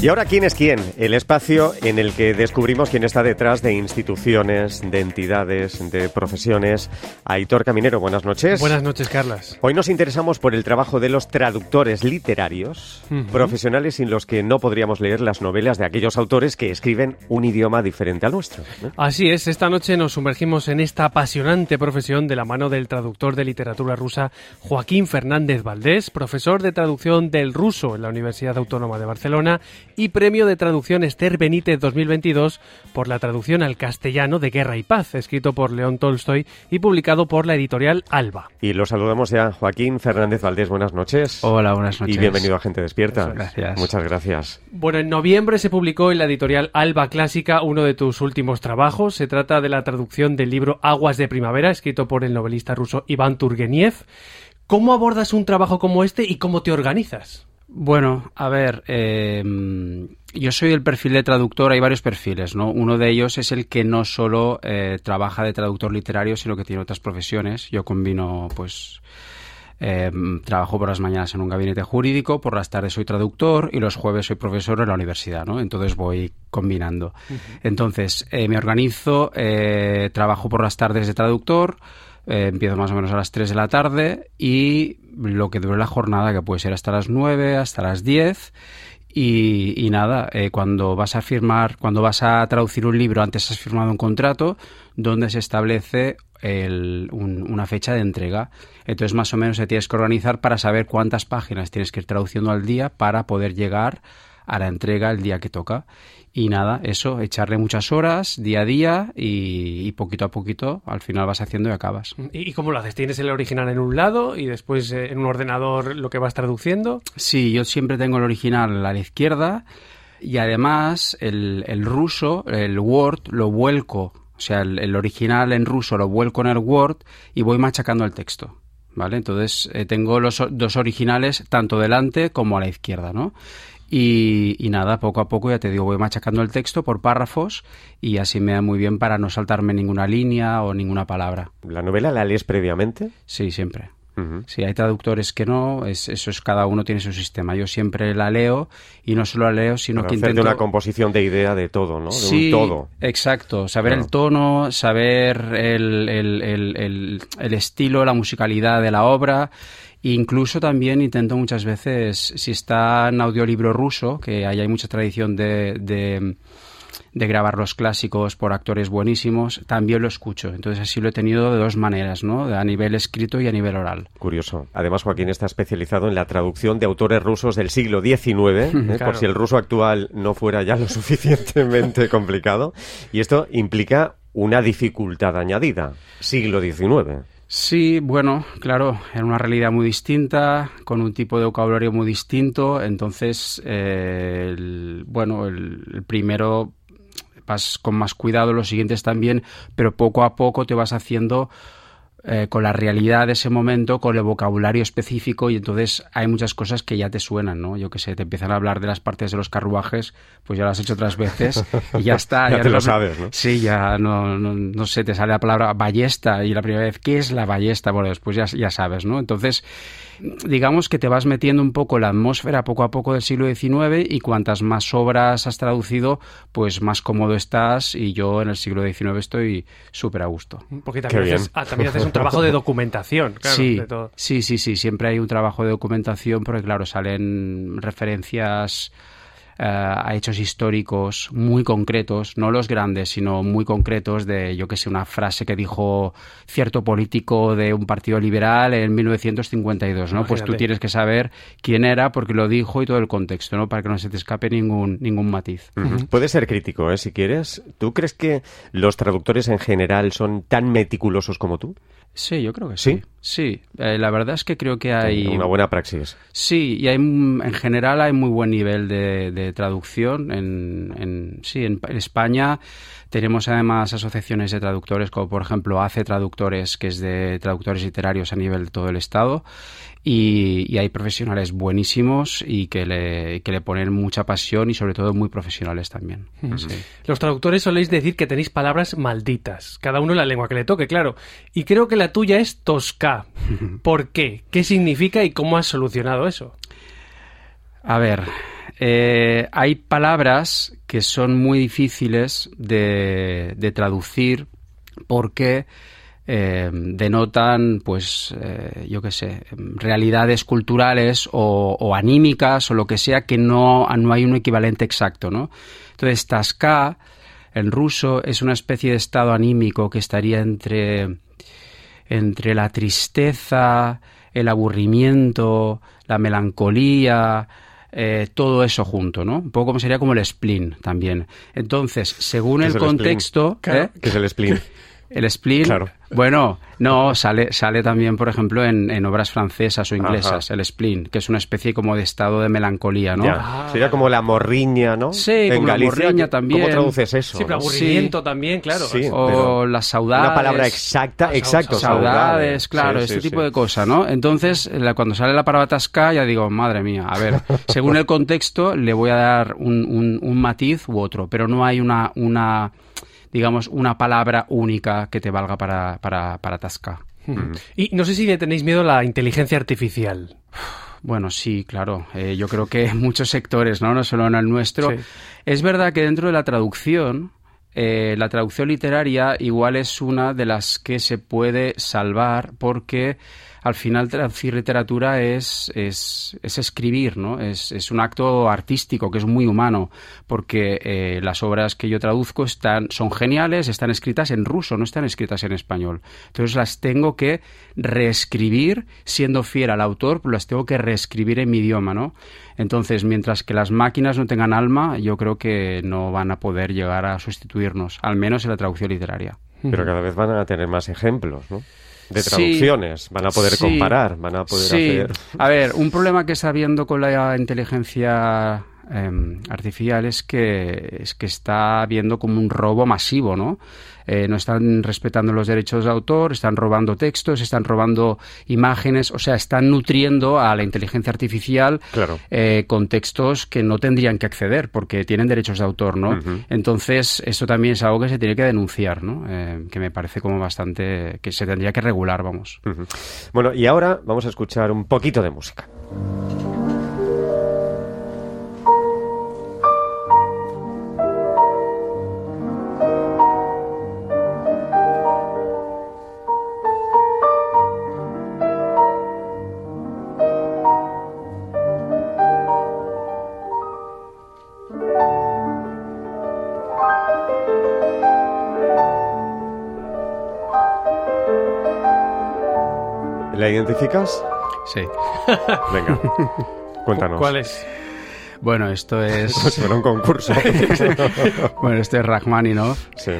Y ahora, ¿quién es quién? El espacio en el que descubrimos quién está detrás de instituciones, de entidades, de profesiones. Aitor Caminero, buenas noches. Buenas noches, Carlas. Hoy nos interesamos por el trabajo de los traductores literarios, profesionales sin los que no podríamos leer las novelas de aquellos autores que escriben un idioma diferente al nuestro. Así es, esta noche nos sumergimos en esta apasionante profesión de la mano del traductor de literatura rusa Joaquín Fernández Valdés, profesor de traducción del ruso en la Universidad Autónoma de Barcelona y Premio de Traducción Esther Benítez 2022 por la traducción al castellano de Guerra y Paz, escrito por León Tolstoy y publicado por la editorial Alba. Y lo saludamos ya, Joaquín Fernández Valdés, buenas noches. Hola, buenas noches. Y bienvenido a Gente Despierta. Gracias. Muchas gracias. Bueno, en noviembre se publicó en la editorial Alba Clásica uno de tus últimos trabajos. Se trata de la traducción del libro Aguas de Primavera, escrito por el novelista ruso Iván Turgeniev. ¿Cómo abordas un trabajo como este y cómo te organizas? Bueno, a ver, eh, yo soy el perfil de traductor, hay varios perfiles, ¿no? Uno de ellos es el que no solo eh, trabaja de traductor literario, sino que tiene otras profesiones. Yo combino, pues, eh, trabajo por las mañanas en un gabinete jurídico, por las tardes soy traductor y los jueves soy profesor en la universidad, ¿no? Entonces voy combinando. Entonces, me organizo, trabajo por las tardes de traductor, eh, empiezo más o menos a las 3 de la tarde y lo que dure la jornada, que puede ser hasta las 9, hasta las 10. Y, nada, eh, cuando vas a firmar, cuando vas a traducir un libro, antes has firmado un contrato donde se establece una fecha de entrega. Entonces, más o menos, te tienes que organizar para saber cuántas páginas tienes que ir traduciendo al día para poder llegar la entrega el día que toca. Y nada, eso, echarle muchas horas día a día y, poquito a poquito al final vas haciendo y acabas. ¿Y cómo lo haces? ¿Tienes el original en un lado y después eh, en un ordenador lo que vas traduciendo? Sí, yo siempre tengo el original a la izquierda y además el, ruso, el Word, lo vuelco. O sea, el, original en ruso lo vuelco en el Word y voy machacando el texto. ¿Vale? Entonces eh, tengo los dos originales tanto delante como a la izquierda, ¿no? Y, nada, poco a poco, ya te digo, voy machacando el texto por párrafos y así me da muy bien para no saltarme ninguna línea o ninguna palabra. ¿La novela la lees previamente? Sí, siempre. Sí, hay traductores que no, es, eso es cada uno tiene su sistema. Yo siempre la leo y no solo la leo, sino que intento una composición de idea de todo, ¿no? De sí, un todo. Exacto, saber el tono, saber el, el, el, el estilo, la musicalidad de la obra Incluso también intento muchas veces, si está en audiolibro ruso, que ahí hay mucha tradición de, de, grabar los clásicos por actores buenísimos, también lo escucho. Entonces así lo he tenido de dos maneras, ¿no? A nivel escrito y a nivel oral. Curioso. Además, Joaquín está especializado en la traducción de autores rusos del siglo XIX, ¿eh? por si el ruso actual no fuera ya lo suficientemente complicado. Y esto implica una dificultad añadida. Siglo XIX. Sí, bueno, claro, en una realidad muy distinta, con un tipo de vocabulario muy distinto, entonces, eh, bueno, el, primero vas con más cuidado, los siguientes también, pero poco a poco te vas haciendo eh, con la realidad de ese momento, con el vocabulario específico y entonces hay muchas cosas que ya te suenan, ¿no? Yo que sé, te empiezan a hablar de las partes de los carruajes, pues ya lo has hecho otras veces y ya está. ya, te lo sabes, ¿no? Sí, ya no, no, no, sé, te sale la palabra ballesta y la primera vez, ¿qué es la ballesta? Bueno, después ya, ya sabes, ¿no? Entonces, digamos que te vas metiendo un poco la atmósfera poco a poco del siglo XIX y cuantas más obras has traducido, pues más cómodo estás y yo en el siglo XIX estoy súper a gusto. Porque también haces, ah, también haces, un trabajo de documentación, claro. Sí, sí, sí, sí, siempre hay un trabajo de documentación porque claro, salen referencias eh, a hechos históricos muy concretos, no los grandes, sino muy concretos de, yo que sé, una frase que dijo cierto político de un partido liberal en 1952, ¿no? Pues tú tienes que saber quién era porque lo dijo y todo el contexto, ¿no? Para que no se te escape ningún, ningún matiz. Puedes ser crítico, ¿eh? Si quieres. ¿Tú crees que los traductores en general son tan meticulosos como tú? Sí, yo creo que sí. Sí, eh, la verdad es que creo que hay... Una buena praxis. Sí, y hay, en general hay muy buen nivel de, traducción. En, sí, en, España tenemos además asociaciones de traductores, como por ejemplo ACE Traductores, que es de traductores literarios a nivel de todo el Estado. Y, hay profesionales buenísimos y que le, que le, ponen mucha pasión y sobre todo muy profesionales también. Los traductores soléis decir que tenéis palabras malditas, cada uno en la lengua que le toque, claro. Y creo que la tuya es tosca. ¿Por qué? ¿Qué significa y cómo has solucionado eso? A ver, eh, hay palabras que son muy difíciles de, traducir porque eh, denotan, pues, eh, yo qué sé, realidades culturales o, anímicas o lo que sea que no, no hay un equivalente exacto, ¿no? Entonces, tasca en ruso es una especie de estado anímico que estaría entre, entre la tristeza, el aburrimiento, la melancolía, eh, todo eso junto, ¿no? Un poco como sería como el spleen también. Entonces, según el, contexto... ¿eh? ¿Qué es el spleen? El spleen, claro. bueno, no, sale, sale también, por ejemplo, en, obras francesas o inglesas, el spleen, que es una especie como de estado de melancolía, ¿no? Ah. Sería como la morriña, ¿no? Sí, en la morriña también. ¿Cómo traduces eso? Sí, pero aburrimiento también, claro. o las saudades. Una palabra exacta, exacto. Saudades, claro, este tipo de cosas, ¿no? Entonces, cuando sale la palabra tasca, ya digo, madre mía, a ver, según el contexto, le voy a dar un, un matiz u otro, pero no hay una... una digamos, una palabra única que te valga para, para, para Tasca. Y no sé si le tenéis miedo a la inteligencia artificial. Bueno, sí, claro. Eh, yo creo que en muchos sectores, ¿no? No solo en el nuestro. Es verdad que dentro de la traducción, eh, la traducción literaria igual es una de las que se puede salvar porque al final traducir literatura es, es, escribir, ¿no? Es, es, un acto artístico que es muy humano, porque eh, las obras que yo traduzco están, son geniales, están escritas en ruso, no están escritas en español. Entonces las tengo que reescribir siendo fiel al autor, las tengo que reescribir en mi idioma, ¿no? Entonces, mientras que las máquinas no tengan alma, yo creo que no van a poder llegar a sustituirnos, al menos en la traducción literaria. Pero cada vez van a tener más ejemplos, ¿no? De traducciones, van a poder comparar, van a poder hacer... A ver, un problema que está habiendo con la inteligencia em, artificial es que, es que está habiendo como un robo masivo, ¿no? Eh, no están respetando los derechos de autor, están robando textos, están robando imágenes, o sea, están nutriendo a la inteligencia artificial eh, con textos que no tendrían que acceder porque tienen derechos de autor, ¿no? Entonces, eso también es algo que se tiene que denunciar, ¿no? Eh, que me parece como bastante que se tendría que regular, vamos. Bueno, y ahora vamos a escuchar un poquito de música. ¿La identificas? Sí. Venga, cuéntanos. ¿Cuál es? Bueno, esto es... Fue un concurso. bueno, esto es Rachmaninoff. Sí.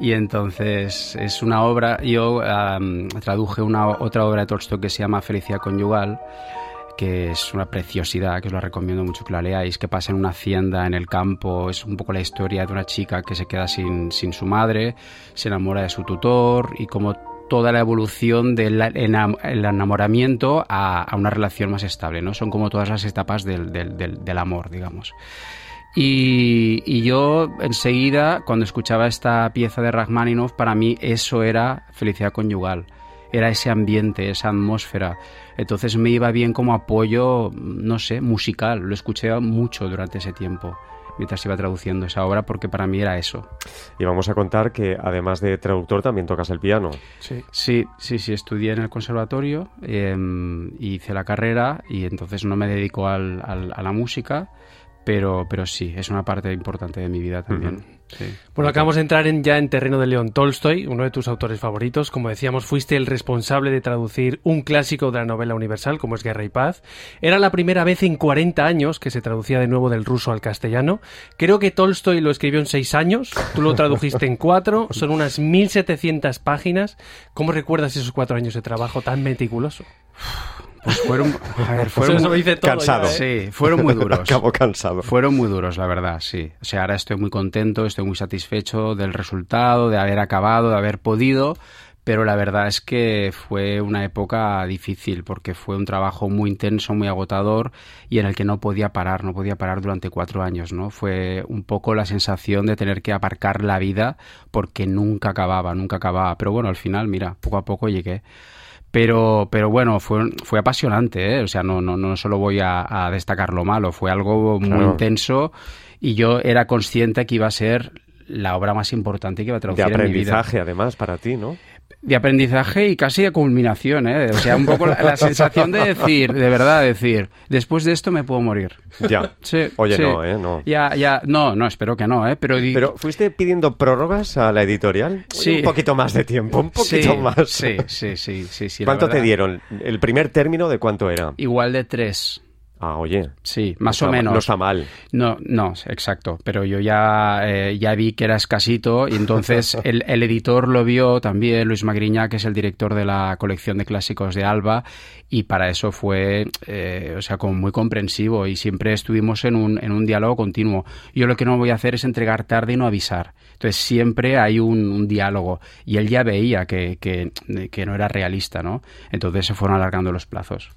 Y entonces es una obra... Yo traduje una otra obra de Tolstoy que se llama Felicidad Conyugal que es una preciosidad, que os la recomiendo mucho que la leáis, que pasa en una hacienda en el campo, es un poco la historia de una chica que se queda sin, sin su madre, se enamora de su tutor y como toda la evolución del enamoramiento a, una relación más estable, ¿no? Son como todas las etapas del, amor, digamos. Y, y, yo enseguida, cuando escuchaba esta pieza de Rachmaninoff, para mí eso era felicidad conyugal, era ese ambiente, esa atmósfera. Entonces me iba bien como apoyo, no sé, musical, lo escuché mucho durante ese tiempo mientras iba traduciendo esa obra, porque para mí era eso. Y vamos a contar que además de traductor también tocas el piano. Sí, sí, sí, sí estudié en el conservatorio, eh, hice la carrera y entonces no me dedico al, a la música, pero, pero sí, es una parte importante de mi vida también. Bueno, acabamos de entrar en, ya en terreno de León Tolstoy, uno de tus autores favoritos. Como decíamos, fuiste el responsable de traducir un clásico de la novela universal, como es Guerra y Paz. Era la primera vez en 40 años que se traducía de nuevo del ruso al castellano. Creo que Tolstoy lo escribió en 6 años, tú lo tradujiste en 4, son unas 1700 páginas. ¿Cómo recuerdas esos 4 años de trabajo tan meticuloso? Pues fueron, fueron cansado. Sí, fueron muy duros. Acabo cansado. Fueron muy duros, la verdad, sí. O sea, ahora estoy muy contento, estoy muy satisfecho del resultado, de haber acabado, de haber podido, pero la verdad es que fue una época difícil porque fue un trabajo muy intenso, muy agotador y en el que no podía parar, no podía parar durante cuatro años, ¿no? Fue un poco la sensación de tener que aparcar la vida porque nunca acababa, nunca acababa. Pero bueno, al final, mira, poco a poco llegué. Pero, pero bueno, fue, fue apasionante, ¿eh? O sea, no, no, no solo voy a, destacar lo malo, fue algo muy intenso y yo era consciente que iba a ser la obra más importante que iba a traducir de aprendizaje, además, para ti, ¿no? De aprendizaje y casi de culminación, ¿eh? O sea, un poco la, sensación de decir, de verdad, decir, después de esto me puedo morir. Ya. Sí, Oye, no, ¿eh? No. Ya, ya, no, no, espero que no, ¿eh? Pero, Pero ¿fuiste pidiendo prórrogas a la editorial? Sí. Un poquito más de tiempo, un poquito más. Sí, sí, sí, sí. sí ¿Cuánto te dieron? ¿El primer término de cuánto era? Igual de tres. Ah, oye. Sí, más o menos. No está mal. No, no, exacto. Pero yo ya, eh, ya vi que era escasito y entonces el, el, editor lo vio también, Luis Magriña, que es el director de la colección de clásicos de Alba, y para eso fue, eh, o sea, como muy comprensivo y siempre estuvimos en un, en un diálogo continuo. Yo lo que no voy a hacer es entregar tarde y no avisar. Entonces siempre hay un, diálogo y él ya veía que, que, que, no era realista, ¿no? Entonces se fueron alargando los plazos.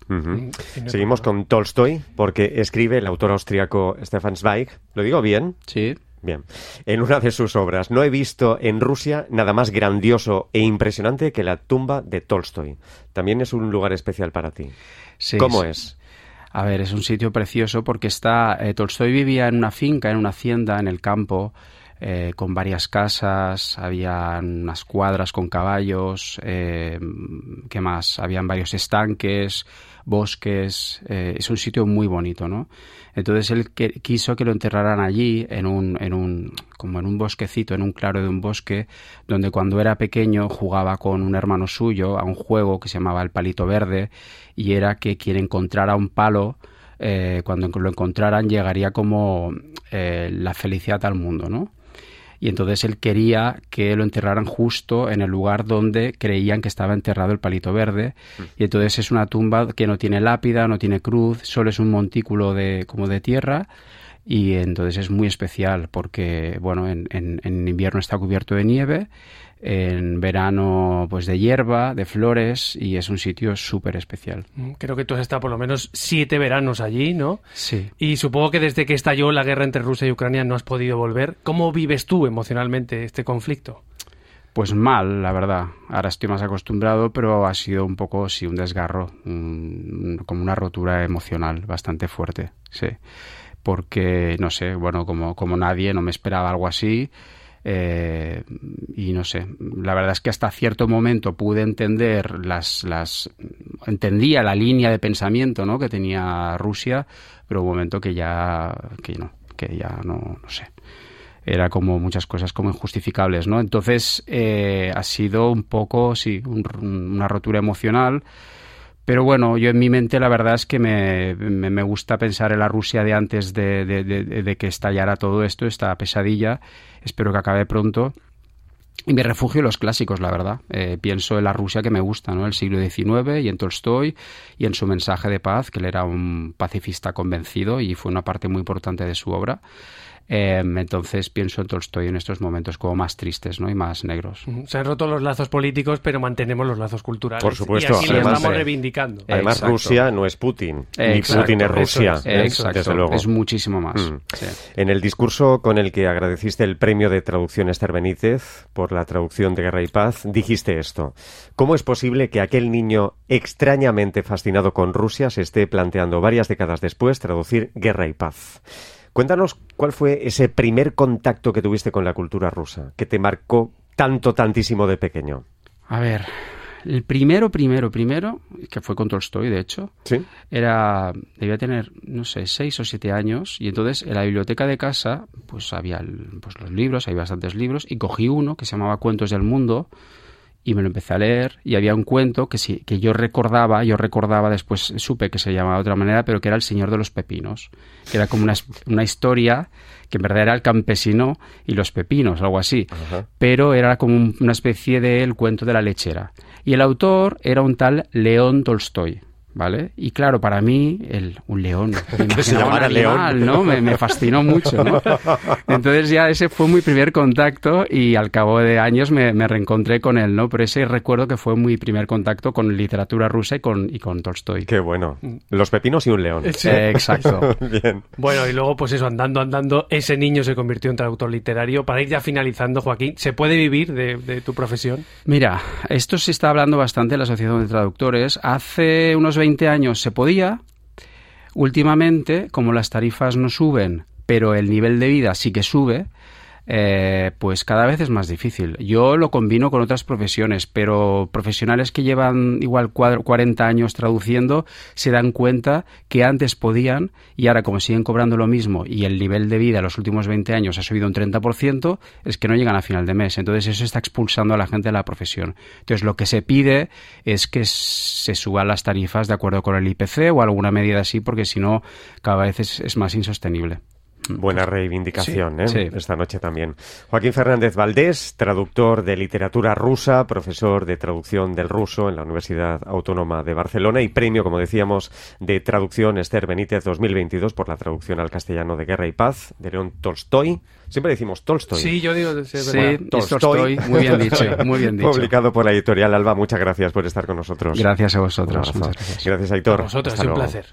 Seguimos con Tolstoy porque escribe el autor austriaco Stefan Zweig. ¿Lo digo bien? Sí. Bien. En una de sus obras, no he visto en Rusia nada más grandioso e impresionante que la tumba de Tolstoy. También es un lugar especial para ti. Sí, ¿Cómo es? A ver, es un sitio precioso porque está. Eh, Tolstoy vivía en una finca, en una hacienda, en el campo. Eh, con varias casas, había unas cuadras con caballos, eh, ¿qué más? Habían varios estanques, bosques, eh, es un sitio muy bonito, ¿no? Entonces él quiso que lo enterraran allí, en un, en un, como en un bosquecito, en un claro de un bosque, donde cuando era pequeño jugaba con un hermano suyo a un juego que se llamaba el palito verde, y era que quien encontrara un palo, eh, cuando lo encontraran llegaría como la felicidad al mundo, ¿no? Y entonces él quería que lo enterraran justo en el lugar donde creían que estaba enterrado el palito verde. Y entonces es una tumba que no tiene lápida, no tiene cruz, solo es un montículo de como de tierra. Y entonces es muy especial porque bueno en, en invierno está cubierto de nieve en verano pues de hierba, de flores y es un sitio súper especial. Mm, creo que tú has estado por lo menos siete veranos allí, ¿no? Sí. Y supongo que desde que estalló la guerra entre Rusia y Ucrania no has podido volver. ¿Cómo vives tú emocionalmente este conflicto? Pues mal, la verdad. Ahora estoy más acostumbrado, pero ha sido un poco, sí, un desgarro, como una rotura emocional bastante fuerte, sí. Porque, no sé, bueno, como, como nadie, no me esperaba algo así. Eh, y no sé, la verdad es que hasta cierto momento pude entender las, las entendía la línea de pensamiento ¿no? que tenía Rusia, pero un momento que ya, que no, que ya no, no sé era como muchas cosas como injustificables, ¿no? Entonces eh, ha sido un poco, sí, una rotura emocional pero bueno, yo en mi mente la verdad es que me, me, gusta pensar en la Rusia de antes de, de, que estallara todo esto, esta pesadilla. Espero que acabe pronto. Y me refugio en los clásicos, la verdad. Eh, pienso en la Rusia que me gusta, ¿no? El siglo XIX y en Tolstoy y en su mensaje de paz, que él era un pacifista convencido y fue una parte muy importante de su obra. Em, entonces pienso en Tolstoy en estos momentos como más tristes ¿no? y más negros. Se han roto los lazos políticos, pero mantenemos los lazos culturales. Por supuesto. Y así lo estamos reivindicando. Además, Rusia no es Putin, ni Putin es Rusia, desde luego. Es muchísimo más. Mm. En el discurso con el que agradeciste el premio de traducción Esther Benítez por la traducción de Guerra y Paz, dijiste esto. ¿Cómo es posible que aquel niño extrañamente fascinado con Rusia se esté planteando varias décadas después traducir Guerra y Paz? Cuéntanos cuál fue ese primer contacto que tuviste con la cultura rusa, que te marcó tanto, tantísimo de pequeño. A ver, el primero, primero, primero, que fue con Tolstoy, de hecho, ¿Sí? era, debía tener, no sé, seis o siete años, y entonces en la biblioteca de casa, pues había pues, los libros, hay bastantes libros, y cogí uno que se llamaba Cuentos del Mundo, y me lo empecé a leer y había un cuento que sí que yo recordaba yo recordaba después supe que se llamaba de otra manera pero que era el señor de los pepinos que era como una, una historia que en verdad era el campesino y los pepinos algo así pero era como una especie de el cuento de la lechera. Y el autor era un tal León Tolstoy ¿vale? Y claro, para mí, el, un león, que se llamara león. ¿no? Me, fascinó mucho, ¿no? Entonces ya ese fue mi primer contacto y al cabo de años me, reencontré con él, ¿no? Pero ese recuerdo que fue mi primer contacto con literatura rusa y con, y con Tolstoy. Qué bueno. Los pepinos y un león. Eh, exacto. Bien. Bueno, y luego pues eso, andando, andando, ese niño se convirtió en traductor literario. Para ir ya finalizando, Joaquín, ¿se puede vivir de, de tu profesión? Mira, esto se está hablando bastante en la Asociación de Traductores. Hace unos 20 años se podía. Últimamente, como las tarifas no suben, pero el nivel de vida sí que sube, eh, pues cada vez es más difícil. Yo lo combino con otras profesiones, pero profesionales que llevan igual 40 años traduciendo se dan cuenta que antes podían y ahora como siguen cobrando lo mismo y el nivel de vida en los últimos 20 años ha subido un 30%, es que no llegan a final de mes. Entonces eso está expulsando a la gente de la profesión. Entonces lo que se pide es que se suban las tarifas de acuerdo con el IPC o alguna medida así, porque si no cada vez es más insostenible. Buena reivindicación ¿eh? esta noche también. Joaquín Fernández Valdés, traductor de literatura rusa, profesor de traducción del ruso en la Universidad Autónoma de Barcelona y premio, como decíamos, de traducción Esther Benítez 2022 por la traducción al castellano de Guerra y Paz de León Tolstoy. Siempre decimos Tolstoy. Sí, yo digo sí, Tolstoy. Muy bien dicho, muy bien dicho. Publicado por la editorial Alba. Muchas gracias por estar con nosotros. Gracias a vosotros. Gracias. gracias, Aitor. A vosotros, es un placer.